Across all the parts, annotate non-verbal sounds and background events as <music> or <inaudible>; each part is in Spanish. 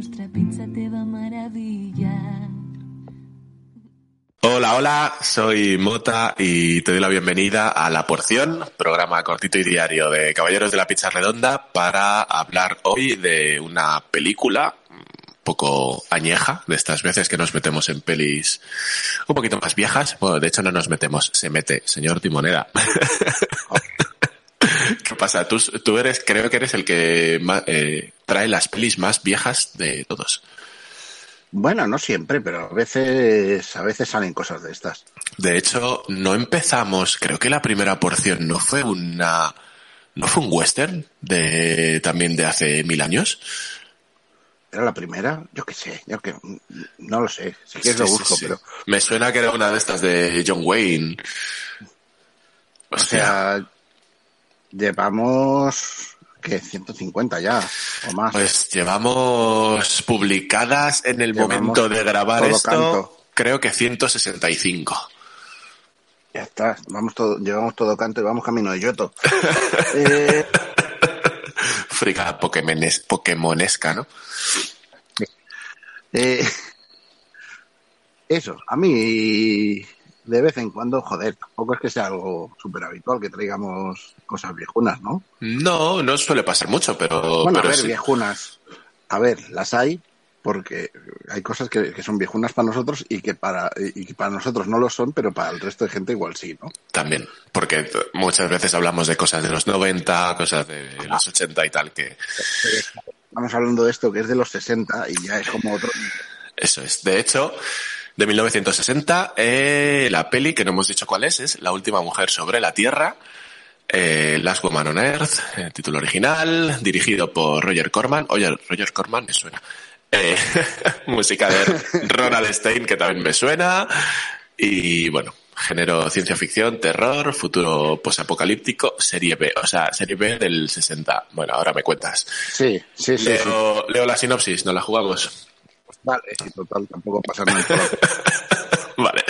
nuestra pizza te va a maravillar. Hola, hola, soy Mota y te doy la bienvenida a La Porción, programa cortito y diario de Caballeros de la Pizza Redonda para hablar hoy de una película un poco añeja, de estas veces que nos metemos en pelis un poquito más viejas. Bueno, de hecho no nos metemos, se mete, señor Timoneda. ¿Qué pasa? Tú, tú eres, creo que eres el que eh, trae las pelis más viejas de todos. Bueno, no siempre, pero a veces, a veces salen cosas de estas. De hecho, no empezamos, creo que la primera porción no fue una, no fue un western de, también de hace mil años. ¿Era la primera? Yo qué sé, yo que no lo sé. Si quieres Sí, lo sí, busco, sí. pero, Me suena que era una de estas de John Wayne. O o sea, sea, llevamos, ¿qué? 150 ya, o más. pues llevamos publicadas en el Llevamos momento de grabar esto, canto. creo que 165. Ya está, vamos todo, llevamos todo canto y vamos camino de Yoto. <laughs> eh, Frica Pokémones, Pokémonesca, ¿no? eh, eso, a mí, de vez en cuando, joder, tampoco es que sea algo súper habitual que traigamos cosas viejunas, ¿no? No, no suele pasar mucho, pero, Bueno, a pero ver, sí. viejunas. A ver, las hay porque hay cosas que, que son viejunas para nosotros y que para y que para nosotros no lo son, pero para el resto de gente igual sí, ¿no? También, porque muchas veces hablamos de cosas de los 90, cosas de los 80 y tal, que Estamos hablando de esto que es de los 60 y ya es como otro. eso es. De hecho, de 1960, eh, la peli, que no hemos dicho cuál es, es La última mujer sobre la Tierra, eh, Last Woman on Earth, eh, título original, dirigido por Roger Corman. Oye, Roger Corman me suena. Eh, <laughs> música de Ronald Stein, que también me suena. Y bueno, género ciencia ficción, terror, futuro posapocalíptico, serie B, o sea, serie B del 60. Bueno, ahora me cuentas. Sí, sí, sí. sí. Leo, leo la sinopsis, no la jugamos. Vale, sí, total, tampoco pasa nada. <laughs> Vale.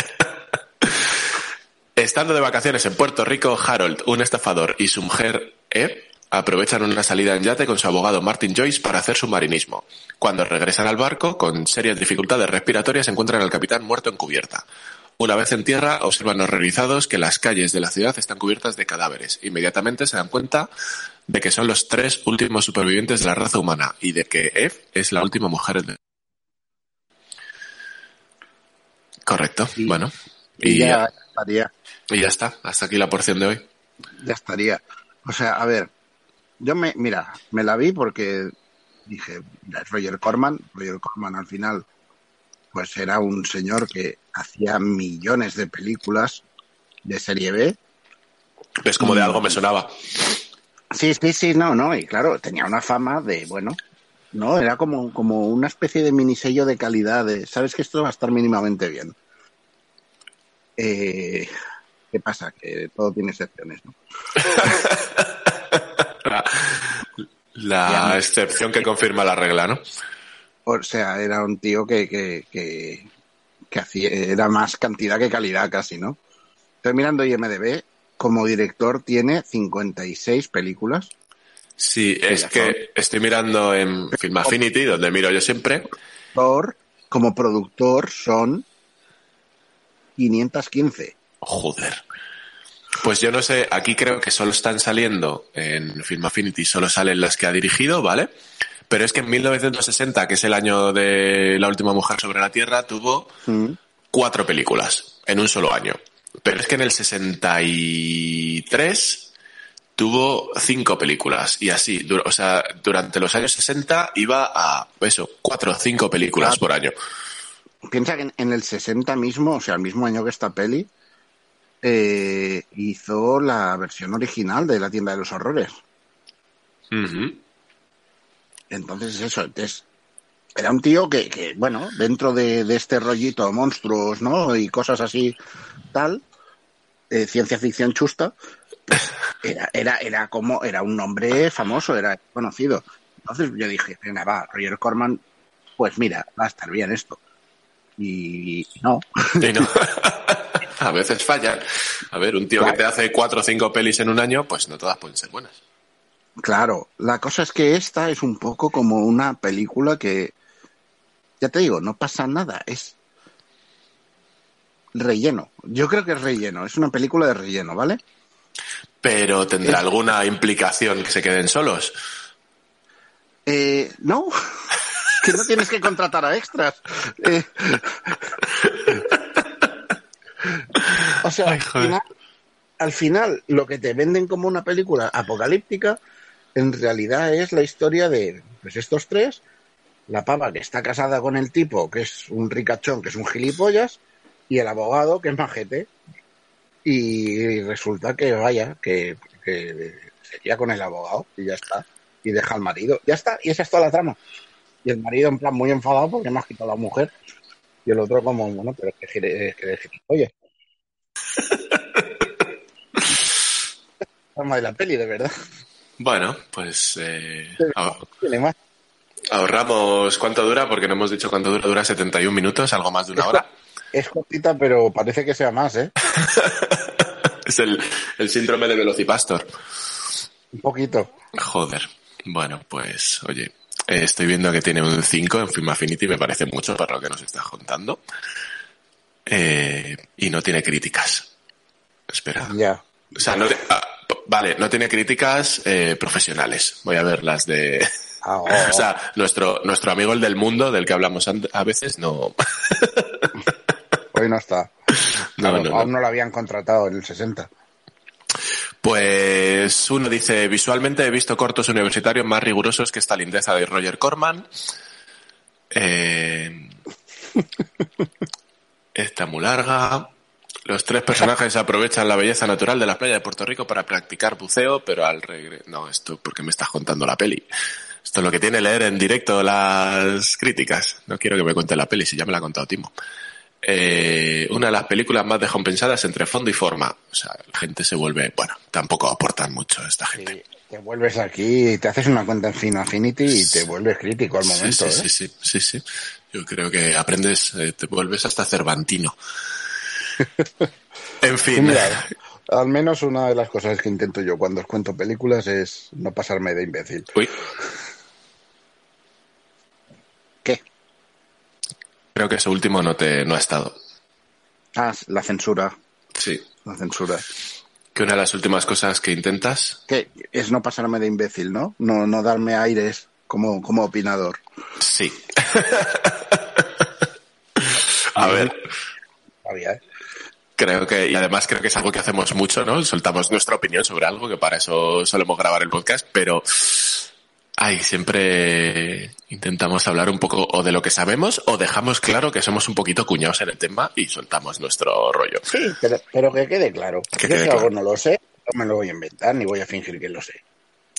Estando de vacaciones en Puerto Rico, Harold, un estafador, y su mujer, Eve, aprovechan una salida en yate con su abogado Martin Joyce para hacer submarinismo. Cuando regresan al barco, con serias dificultades respiratorias, encuentran al capitán muerto en cubierta. Una vez en tierra, observan horrorizados que las calles de la ciudad están cubiertas de cadáveres. Inmediatamente se dan cuenta de que son los tres últimos supervivientes de la raza humana y de que Eve es la última mujer de... Correcto, Y- bueno. Y Y ya ya, estaría, y ya está, hasta aquí la porción de hoy. ya estaría. O sea, a ver, yo me, mira, me la vi porque dije, mira, es Roger Corman, Roger Corman al final, pues era un señor que hacía millones de películas de serie B. Es como de algo me sonaba. Sí, sí, sí, no, no, y claro, tenía una fama de, bueno, no, era como, como una especie de minisello de calidad, de, sabes que esto va a estar mínimamente bien. Eh, ¿Qué pasa? Que todo tiene excepciones, ¿no? <laughs> La, la excepción que confirma la regla, ¿no? O sea, era un tío que, que, que, que hacía, era más cantidad que calidad casi, ¿no? Estoy mirando IMDB, como director tiene 56 películas. Sí, es que estoy mirando en Film Affinity, donde miro yo siempre. Como productor son 515. Joder. Pues yo no sé, aquí creo que solo están saliendo en Film Affinity, solo salen las que ha dirigido, ¿vale? Pero es que en 1960, que es el año de La última mujer sobre la Tierra, tuvo Mm. cuatro películas en un solo año. Pero es que en el 63 tuvo cinco películas y así, o sea, durante los años 60 iba a, eso, cuatro o cinco películas por año. Piensa que en, en el 60 mismo, o sea, el mismo año que esta peli, eh, hizo la versión original de La tienda de los horrores. Ujú. Entonces, eso, es era un tío que, que bueno, dentro de, de, este rollito monstruos, ¿no? Y cosas así, tal, eh, ciencia ficción chusta, era, era, era como, era un nombre famoso, era conocido. Entonces yo dije, venga, va, Roger Corman, pues mira, va a estar bien esto. Y, no. Y no. <laughs> <laughs> a veces fallan. A ver, un tío claro. que te hace cuatro o cinco pelis en un año, pues no todas pueden ser buenas. Claro, la cosa es que esta es un poco como una película que, ya te digo, no pasa nada, es relleno. Yo creo que es relleno, es una película de relleno, ¿vale? Pero tendrá es... alguna implicación que se queden solos. Eh, no, que no tienes que contratar a extras. Eh... o sea, Ay, al, final, al final, lo que te venden como una película apocalíptica, en realidad es la historia de pues estos tres, la pava que está casada con el tipo, que es un ricachón, que es un gilipollas, y el abogado, que es majete. Y resulta que, vaya, que, que sería con el abogado, y ya está. Y deja al marido. Ya está, y esa es toda la trama. Y el marido, en plan, muy enfadado porque me has quitado a la mujer. Y el otro, como, bueno, pero es que es que gilipollas. <laughs> Trama de la peli, de verdad. Bueno, pues eh, ahor ahorramos cuánto dura, porque no hemos dicho cuánto dura, dura 71 minutos, algo más de una es, hora. Es cortita, pero parece que sea más, ¿eh? <laughs> es el, el síndrome de Velocipastor. Un poquito. Joder. Bueno, pues, oye, eh, estoy viendo que tiene un 5 en Film Affinity, me parece mucho para lo que nos estás contando. Eh, y no tiene críticas. Espera. Ya. O sea, no te, ah, Vale, no tiene críticas eh, profesionales. Voy a ver las de. Ah, <laughs> oh, o sea, nuestro, nuestro amigo el del mundo, del que hablamos a veces, no. Hoy no está. <laughs> No, Claro, no, aún no. no lo habían contratado en el 60. Pues uno dice, visualmente he visto cortos universitarios más rigurosos que esta lindeza de Roger Corman. Eh, <laughs> esta muy larga. Los tres personajes aprovechan la belleza natural de la playa de Puerto Rico para practicar buceo, pero al regreso... No, esto porque me estás contando la peli. Esto es lo que tiene leer en directo las críticas. No quiero que me cuente la peli, si ya me la ha contado Timo. Eh, una de las películas más descompensadas entre fondo y forma. O sea, la gente se vuelve... Bueno, tampoco aportan mucho esta gente. Sí, te vuelves aquí, te haces una cuenta en Film Affinity y te vuelves crítico al momento. sí, sí, ¿eh? sí, sí, sí. Yo creo que aprendes, eh, te vuelves hasta cervantino. <laughs> En Sí, fin. mira, al menos una de las cosas que intento yo cuando os cuento películas es no pasarme de imbécil. Uy, ¿Qué? Creo que ese último no te no ha estado. Ah, la censura. Sí. La censura. Que una de las últimas cosas que intentas, ¿Qué? Es no pasarme de imbécil, ¿no? No, no darme aires como, como opinador. sí. <laughs> A ver, Sabía, ¿eh? creo que, y además creo que es algo que hacemos mucho, ¿no? Soltamos nuestra opinión sobre algo, que para eso solemos grabar el podcast, pero, ay, siempre intentamos hablar un poco o de lo que sabemos o dejamos claro que somos un poquito cuñados en el tema y soltamos nuestro rollo. Sí, pero, pero que quede claro. Que Yo quede si claro. algo no lo sé, no me lo voy a inventar ni voy a fingir que lo sé.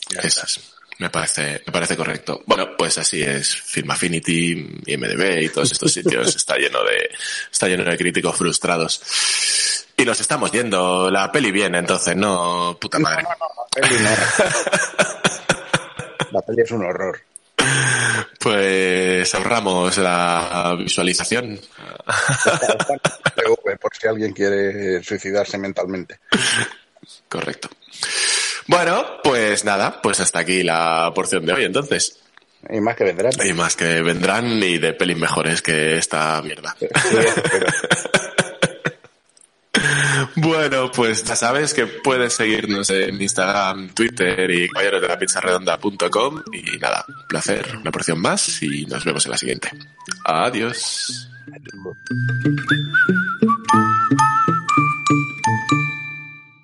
Ya Eso está. es. Me parece, me parece correcto. Bueno, pues así es. Film Affinity, IMDB y todos estos sitios <laughs> está lleno de, está lleno de críticos frustrados. Y nos estamos yendo. La peli bien, entonces, no, puta No, madre. no, no, la peli no. <laughs> La peli es un horror. Pues ahorramos la visualización. Está- está en PV, por si alguien quiere suicidarse mentalmente. Correcto. Bueno, pues nada, pues hasta aquí la porción de hoy, entonces. Y más que vendrán. Hay más que vendrán y de pelis mejores que esta mierda. Sí, pero- Bueno, pues ya sabes que puedes seguirnos en Instagram, Twitter y caballeros de la pizza redonda.com. Y nada, un placer, una porción más y nos vemos en la siguiente. Adiós.